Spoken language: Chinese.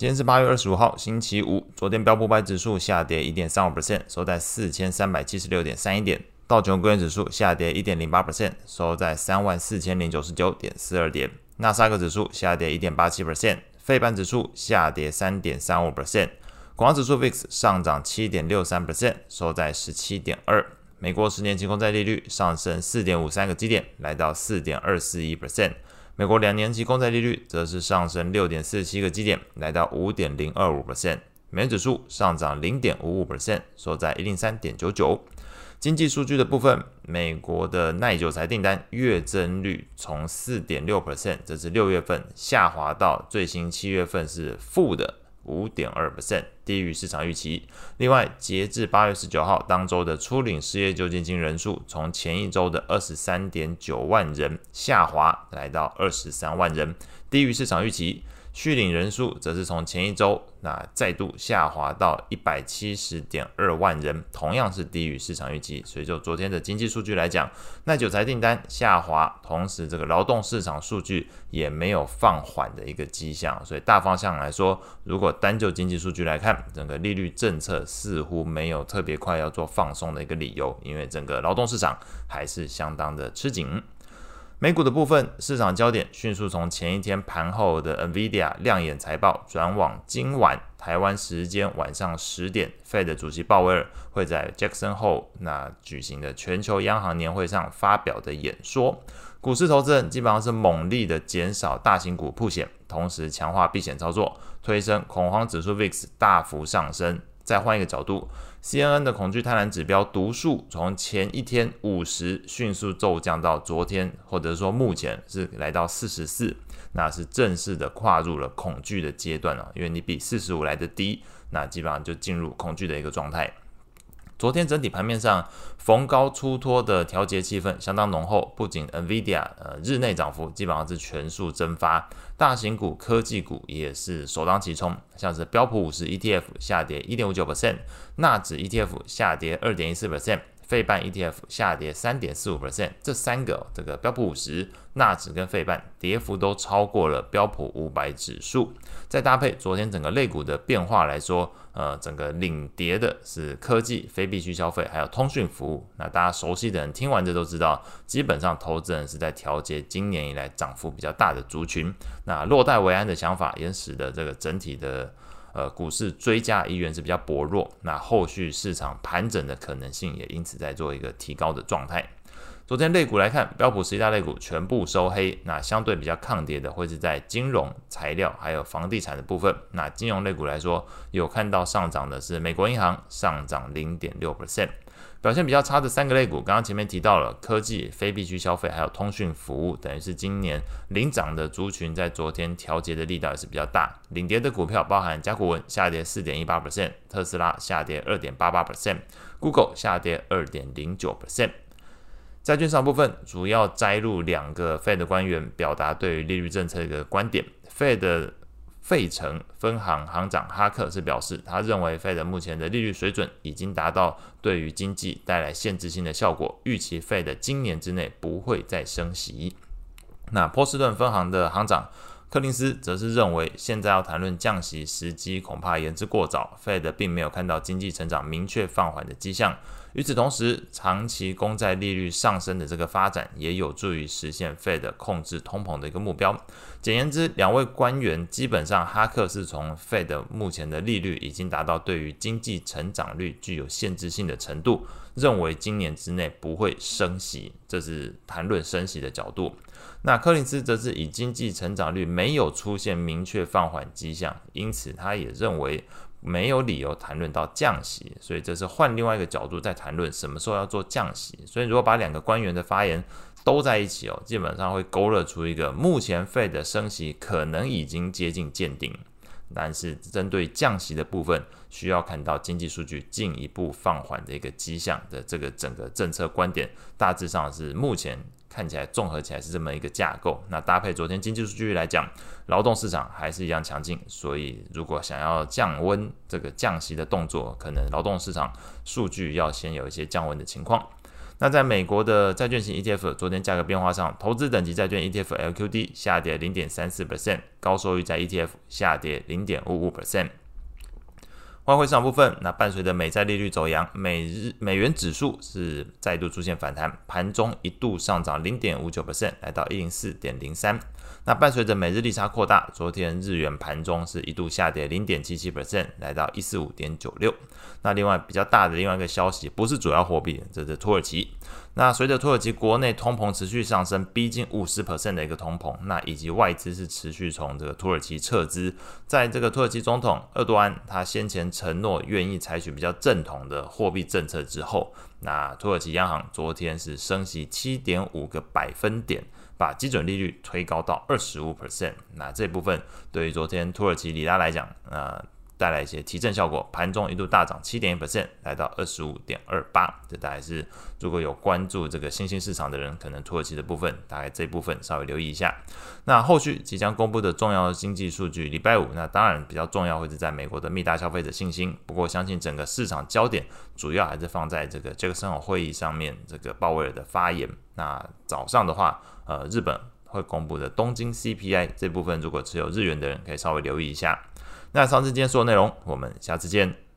今天是八月二十五号，星期五。昨天标普五百指数下跌一点三五 percent，收在四千三百七十六点三一点。道琼工业指数下跌一点零八 percent，收在三万四千零九十九点四二点。纳斯达克指数下跌一点八七 percent，费半指数下跌三点三五 percent。恐慌指数 VIX 上涨七点六三 percent，收在十七点二。美国十年期公债利率上升四点五三个基点，来到四点二四一 percent。美国两年期公债利率则是上升六点四七个基点，来到五点零二五 percent。美元指数上涨零点五五 percent，收在一零三点九九。经济数据的部分，美国的耐久财订单月增率从四点六 percent，这是六月份下滑到最新七月份是负的。五点二 percent，低于市场预期。另外，截至八月十九号当周的初领失业救济金人数，从前一周的二十三点九万人下滑，来到二十三万人，低于市场预期。续领人数则是从前一周那再度下滑到一百七十点二万人，同样是低于市场预期。所以就昨天的经济数据来讲，耐久财订单下滑，同时这个劳动市场数据也没有放缓的一个迹象。所以大方向来说，如果单就经济数据来看，整个利率政策似乎没有特别快要做放松的一个理由，因为整个劳动市场还是相当的吃紧。美股的部分，市场焦点迅速从前一天盘后的 NVIDIA 亮眼财报，转往今晚台湾时间晚上十点，Fed 主席鲍威尔会在 Jackson Hole 那举行的全球央行年会上发表的演说。股市投资人基本上是猛力的减少大型股曝险，同时强化避险操作，推升恐慌指数 VIX 大幅上升。再换一个角度，CNN 的恐惧贪婪指标读数从前一天五十迅速骤降到昨天，或者说目前是来到四十四，那是正式的跨入了恐惧的阶段了。因为你比四十五来的低，那基本上就进入恐惧的一个状态。昨天整体盘面上逢高出脱的调节气氛相当浓厚，不仅 NVIDIA 呃日内涨幅基本上是全数蒸发，大型股、科技股也是首当其冲，像是标普五十 ETF 下跌一点五九 percent，纳指 ETF 下跌二点一四 percent。费半 ETF 下跌三点四五 percent，这三个这个标普五十、纳指跟费半跌幅都超过了标普五百指数。再搭配昨天整个类股的变化来说，呃，整个领跌的是科技、非必需消费还有通讯服务。那大家熟悉的人听完这都知道，基本上投资人是在调节今年以来涨幅比较大的族群。那落袋为安的想法也使得这个整体的。呃，股市追加意愿是比较薄弱，那后续市场盘整的可能性也因此在做一个提高的状态。昨天类股来看，标普十一大类股全部收黑，那相对比较抗跌的会是在金融、材料还有房地产的部分。那金融类股来说，有看到上涨的是美国银行，上涨零点六 percent。表现比较差的三个类股，刚刚前面提到了科技、非必需消费，还有通讯服务，等于是今年领涨的族群，在昨天调节的力道也是比较大。领跌的股票包含甲骨文下跌四点一八 percent，特斯拉下跌二点八八 percent，Google 下跌二点零九 percent。债券上部分主要摘录两个 Fed 官员表达对于利率政策的一个观点，Fed。费城分行行长哈克是表示，他认为 Fed 目前的利率水准已经达到对于经济带来限制性的效果，预期 Fed 今年之内不会再升息。那波士顿分行的行长柯林斯则是认为，现在要谈论降息时机恐怕言之过早，Fed 并没有看到经济成长明确放缓的迹象。与此同时，长期公债利率上升的这个发展，也有助于实现 Fed 控制通膨的一个目标。简言之，两位官员基本上，哈克是从 Fed 目前的利率已经达到对于经济成长率具有限制性的程度，认为今年之内不会升息，这是谈论升息的角度。那柯林斯则是以经济成长率没有出现明确放缓迹象，因此他也认为。没有理由谈论到降息，所以这是换另外一个角度在谈论什么时候要做降息。所以如果把两个官员的发言都在一起哦，基本上会勾勒出一个目前费的升息可能已经接近见顶，但是针对降息的部分，需要看到经济数据进一步放缓的一个迹象的这个整个政策观点，大致上是目前。看起来综合起来是这么一个架构，那搭配昨天经济数据来讲，劳动市场还是一样强劲，所以如果想要降温这个降息的动作，可能劳动市场数据要先有一些降温的情况。那在美国的债券型 ETF 昨天价格变化上，投资等级债券 ETF LQD 下跌零点三四 percent，高收益债 ETF 下跌零点五五 percent。外汇市场部分，那伴随着美债利率走扬，美日美元指数是再度出现反弹，盘中一度上涨零点五九 percent，来到一零四点零三。那伴随着美日利差扩大，昨天日元盘中是一度下跌零点七七 percent，来到一四五点九六。那另外比较大的另外一个消息，不是主要货币，这是土耳其。那随着土耳其国内通膨持续上升，逼近五十 percent 的一个通膨，那以及外资是持续从这个土耳其撤资，在这个土耳其总统厄多安他先前承诺愿意采取比较正统的货币政策之后，那土耳其央行昨天是升息七点五个百分点。把基准利率推高到二十五 percent，那这部分对于昨天土耳其里拉来讲，呃，带来一些提振效果，盘中一度大涨七点一 percent，来到二十五点二八。这大概是如果有关注这个新兴市场的人，可能土耳其的部分，大概这部分稍微留意一下。那后续即将公布的重要经济数据，礼拜五，那当然比较重要会是在美国的密大消费者信心。不过相信整个市场焦点主要还是放在这个杰克森霍会议上面，这个鲍威尔的发言。那早上的话，呃，日本会公布的东京 CPI 这部分，如果持有日元的人可以稍微留意一下。那上次今天所有内容，我们下次见。